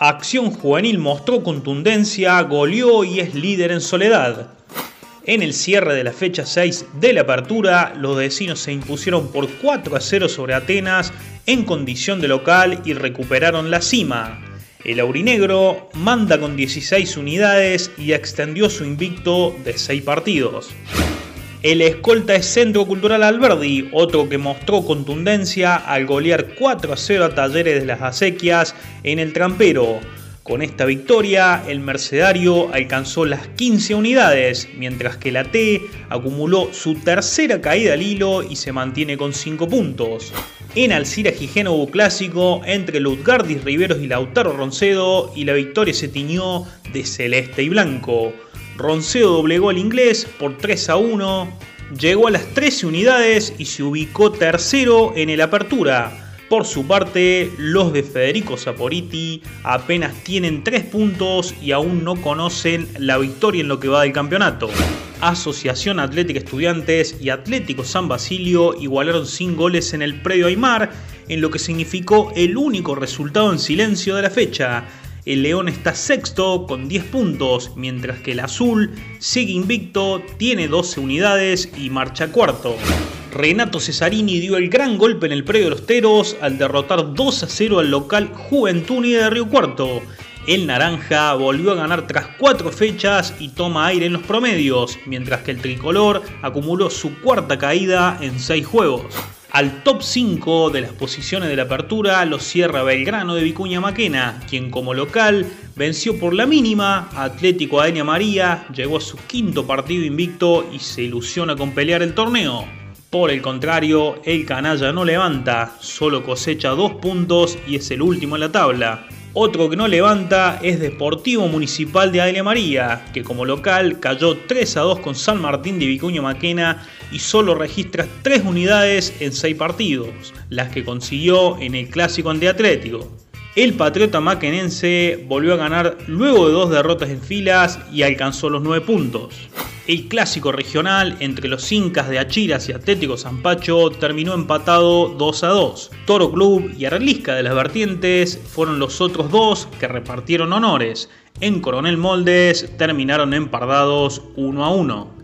Acción Juvenil mostró contundencia, goleó y es líder en soledad. En el cierre de la fecha 6 de la apertura, los vecinos se impusieron por 4 a 0 sobre Atenas en condición de local y recuperaron la cima. El aurinegro manda con 16 unidades y extendió su invicto de 6 partidos. El escolta es Centro Cultural Alberdi, otro que mostró contundencia al golear 4 a 0 a Talleres de las Acequias en el Trampero. Con esta victoria, el Mercedario alcanzó las 15 unidades, mientras que la T acumuló su tercera caída al hilo y se mantiene con 5 puntos. En Alcira Gijeno clásico entre Lutgardis Riveros y Lautaro Roncedo y la victoria se tiñó de celeste y blanco. Roncedo doblegó al inglés por 3 a 1, llegó a las 13 unidades y se ubicó tercero en el apertura. Por su parte, los de Federico Saporiti apenas tienen 3 puntos y aún no conocen la victoria en lo que va del campeonato. Asociación Atlética Estudiantes y Atlético San Basilio igualaron sin goles en el predio Aymar, en lo que significó el único resultado en silencio de la fecha. El León está sexto con 10 puntos, mientras que el Azul sigue invicto, tiene 12 unidades y marcha cuarto. Renato Cesarini dio el gran golpe en el predio de los Teros al derrotar 2 a 0 al local Juventud Unida de Río Cuarto. El Naranja volvió a ganar tras 4 fechas y toma aire en los promedios, mientras que el Tricolor acumuló su cuarta caída en 6 juegos. Al top 5 de las posiciones de la apertura lo cierra Belgrano de Vicuña Maquena, quien como local venció por la mínima Atlético Adenia María, llegó a su quinto partido invicto y se ilusiona con pelear el torneo. Por el contrario, el canalla no levanta, solo cosecha dos puntos y es el último en la tabla. Otro que no levanta es Deportivo Municipal de Adelia María, que como local cayó 3 a 2 con San Martín de Vicuña Maquena y solo registra 3 unidades en 6 partidos, las que consiguió en el clásico ante Atlético. El Patriota Maquenense volvió a ganar luego de dos derrotas en filas y alcanzó los 9 puntos. El clásico regional entre los Incas de Achiras y Atlético Zampacho terminó empatado 2 a 2. Toro Club y Arlisca de las Vertientes fueron los otros dos que repartieron honores. En Coronel Moldes terminaron empardados 1 a 1.